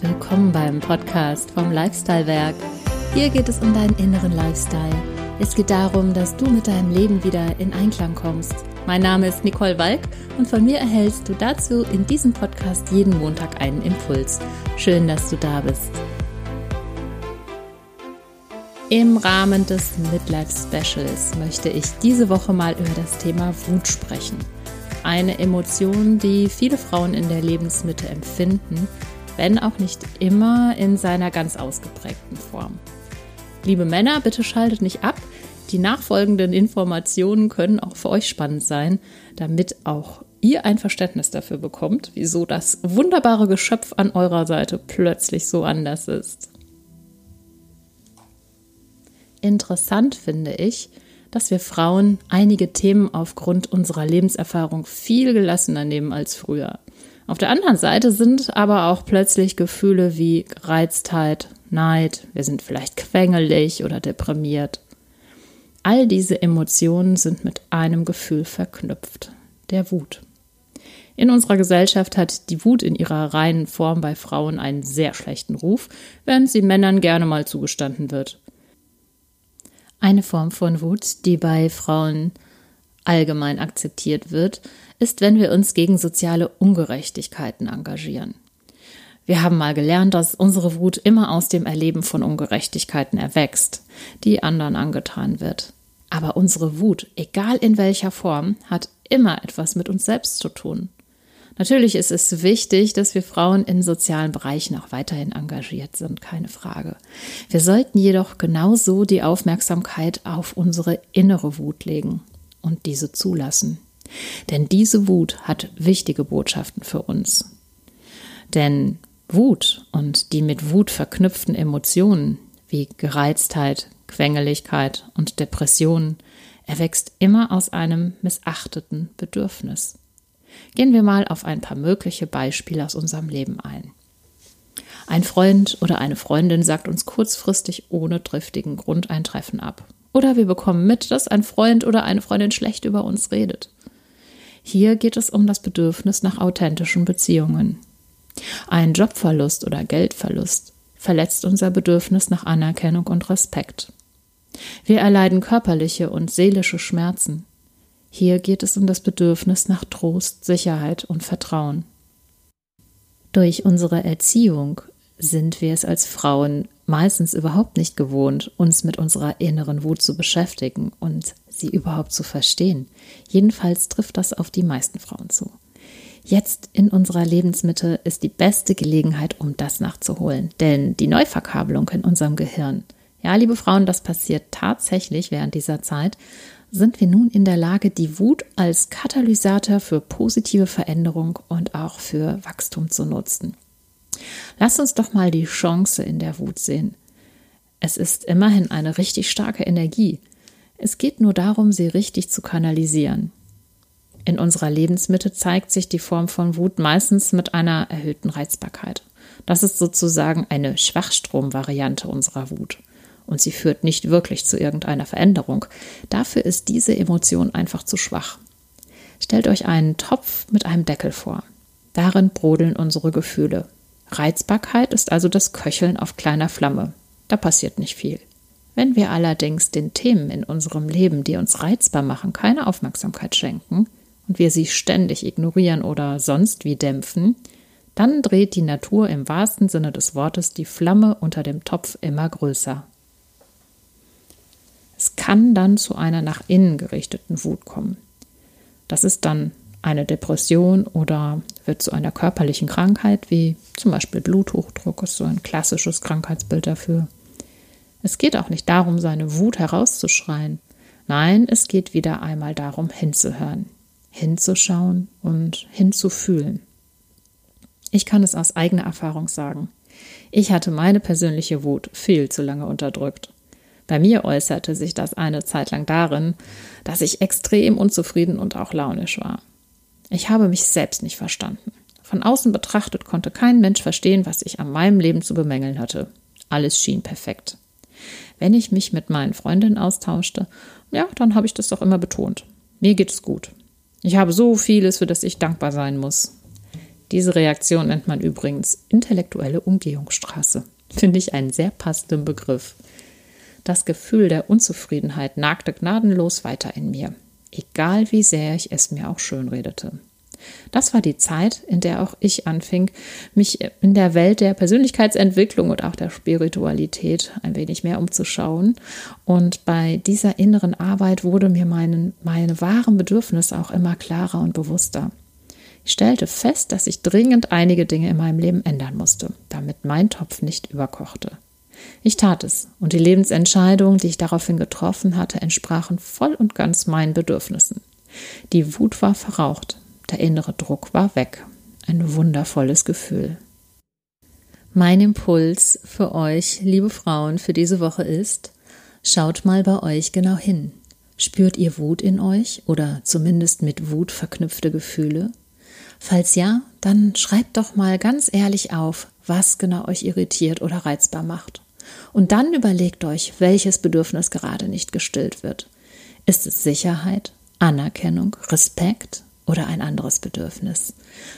willkommen beim Podcast vom Lifestyle Werk. Hier geht es um deinen inneren Lifestyle. Es geht darum, dass du mit deinem Leben wieder in Einklang kommst. Mein Name ist Nicole Walk und von mir erhältst du dazu in diesem Podcast jeden Montag einen Impuls. Schön, dass du da bist. Im Rahmen des Midlife Specials möchte ich diese Woche mal über das Thema Wut sprechen. Eine Emotion, die viele Frauen in der Lebensmitte empfinden, wenn auch nicht immer in seiner ganz ausgeprägten Form. Liebe Männer, bitte schaltet nicht ab. Die nachfolgenden Informationen können auch für euch spannend sein, damit auch ihr ein Verständnis dafür bekommt, wieso das wunderbare Geschöpf an eurer Seite plötzlich so anders ist. Interessant finde ich, dass wir Frauen einige Themen aufgrund unserer Lebenserfahrung viel gelassener nehmen als früher. Auf der anderen Seite sind aber auch plötzlich Gefühle wie Gereiztheit, Neid, wir sind vielleicht quengelig oder deprimiert. All diese Emotionen sind mit einem Gefühl verknüpft, der Wut. In unserer Gesellschaft hat die Wut in ihrer reinen Form bei Frauen einen sehr schlechten Ruf, während sie Männern gerne mal zugestanden wird. Eine Form von Wut, die bei Frauen allgemein akzeptiert wird, ist, wenn wir uns gegen soziale Ungerechtigkeiten engagieren. Wir haben mal gelernt, dass unsere Wut immer aus dem Erleben von Ungerechtigkeiten erwächst, die anderen angetan wird. Aber unsere Wut, egal in welcher Form, hat immer etwas mit uns selbst zu tun. Natürlich ist es wichtig, dass wir Frauen in sozialen Bereichen auch weiterhin engagiert sind, keine Frage. Wir sollten jedoch genauso die Aufmerksamkeit auf unsere innere Wut legen und diese zulassen. Denn diese Wut hat wichtige Botschaften für uns. Denn Wut und die mit Wut verknüpften Emotionen wie Gereiztheit, Quengeligkeit und Depressionen erwächst immer aus einem missachteten Bedürfnis. Gehen wir mal auf ein paar mögliche Beispiele aus unserem Leben ein. Ein Freund oder eine Freundin sagt uns kurzfristig ohne triftigen Grund ein Treffen ab. Oder wir bekommen mit, dass ein Freund oder eine Freundin schlecht über uns redet. Hier geht es um das Bedürfnis nach authentischen Beziehungen. Ein Jobverlust oder Geldverlust verletzt unser Bedürfnis nach Anerkennung und Respekt. Wir erleiden körperliche und seelische Schmerzen. Hier geht es um das Bedürfnis nach Trost, Sicherheit und Vertrauen. Durch unsere Erziehung sind wir es als Frauen meistens überhaupt nicht gewohnt, uns mit unserer inneren Wut zu beschäftigen und sie überhaupt zu verstehen. Jedenfalls trifft das auf die meisten Frauen zu. Jetzt in unserer Lebensmitte ist die beste Gelegenheit, um das nachzuholen. Denn die Neuverkabelung in unserem Gehirn, ja, liebe Frauen, das passiert tatsächlich während dieser Zeit, sind wir nun in der Lage, die Wut als Katalysator für positive Veränderung und auch für Wachstum zu nutzen. Lass uns doch mal die Chance in der Wut sehen. Es ist immerhin eine richtig starke Energie. Es geht nur darum, sie richtig zu kanalisieren. In unserer Lebensmitte zeigt sich die Form von Wut meistens mit einer erhöhten Reizbarkeit. Das ist sozusagen eine Schwachstromvariante unserer Wut. Und sie führt nicht wirklich zu irgendeiner Veränderung. Dafür ist diese Emotion einfach zu schwach. Stellt euch einen Topf mit einem Deckel vor. Darin brodeln unsere Gefühle. Reizbarkeit ist also das Köcheln auf kleiner Flamme. Da passiert nicht viel. Wenn wir allerdings den Themen in unserem Leben, die uns reizbar machen, keine Aufmerksamkeit schenken und wir sie ständig ignorieren oder sonst wie dämpfen, dann dreht die Natur im wahrsten Sinne des Wortes die Flamme unter dem Topf immer größer. Es kann dann zu einer nach innen gerichteten Wut kommen. Das ist dann eine Depression oder wird zu einer körperlichen Krankheit, wie zum Beispiel Bluthochdruck ist so ein klassisches Krankheitsbild dafür. Es geht auch nicht darum, seine Wut herauszuschreien. Nein, es geht wieder einmal darum, hinzuhören, hinzuschauen und hinzufühlen. Ich kann es aus eigener Erfahrung sagen. Ich hatte meine persönliche Wut viel zu lange unterdrückt. Bei mir äußerte sich das eine Zeit lang darin, dass ich extrem unzufrieden und auch launisch war. Ich habe mich selbst nicht verstanden. Von außen betrachtet konnte kein Mensch verstehen, was ich an meinem Leben zu bemängeln hatte. Alles schien perfekt. Wenn ich mich mit meinen Freundinnen austauschte, ja, dann habe ich das doch immer betont. Mir geht es gut. Ich habe so vieles, für das ich dankbar sein muss. Diese Reaktion nennt man übrigens intellektuelle Umgehungsstraße. Finde ich einen sehr passenden Begriff. Das Gefühl der Unzufriedenheit nagte gnadenlos weiter in mir, egal wie sehr ich es mir auch schönredete. Das war die Zeit, in der auch ich anfing, mich in der Welt der Persönlichkeitsentwicklung und auch der Spiritualität ein wenig mehr umzuschauen. Und bei dieser inneren Arbeit wurde mir meinen, meine wahren Bedürfnisse auch immer klarer und bewusster. Ich stellte fest, dass ich dringend einige Dinge in meinem Leben ändern musste, damit mein Topf nicht überkochte. Ich tat es, und die Lebensentscheidungen, die ich daraufhin getroffen hatte, entsprachen voll und ganz meinen Bedürfnissen. Die Wut war verraucht, der innere Druck war weg. Ein wundervolles Gefühl. Mein Impuls für euch, liebe Frauen, für diese Woche ist, schaut mal bei euch genau hin. Spürt ihr Wut in euch oder zumindest mit Wut verknüpfte Gefühle? Falls ja, dann schreibt doch mal ganz ehrlich auf, was genau euch irritiert oder reizbar macht. Und dann überlegt euch, welches Bedürfnis gerade nicht gestillt wird. Ist es Sicherheit, Anerkennung, Respekt, oder ein anderes Bedürfnis.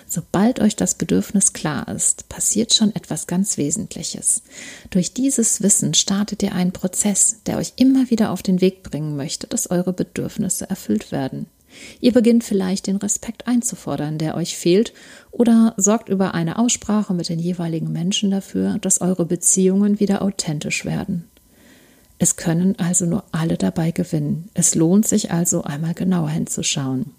Sobald euch das Bedürfnis klar ist, passiert schon etwas ganz Wesentliches. Durch dieses Wissen startet ihr einen Prozess, der euch immer wieder auf den Weg bringen möchte, dass eure Bedürfnisse erfüllt werden. Ihr beginnt vielleicht den Respekt einzufordern, der euch fehlt, oder sorgt über eine Aussprache mit den jeweiligen Menschen dafür, dass eure Beziehungen wieder authentisch werden. Es können also nur alle dabei gewinnen. Es lohnt sich also einmal genauer hinzuschauen.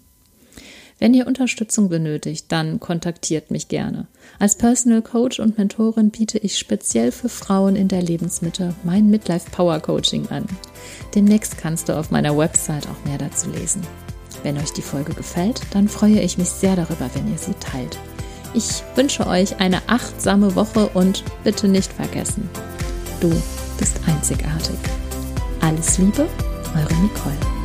Wenn ihr Unterstützung benötigt, dann kontaktiert mich gerne. Als Personal Coach und Mentorin biete ich speziell für Frauen in der Lebensmitte mein Midlife Power Coaching an. Demnächst kannst du auf meiner Website auch mehr dazu lesen. Wenn euch die Folge gefällt, dann freue ich mich sehr darüber, wenn ihr sie teilt. Ich wünsche euch eine achtsame Woche und bitte nicht vergessen, du bist einzigartig. Alles Liebe, eure Nicole.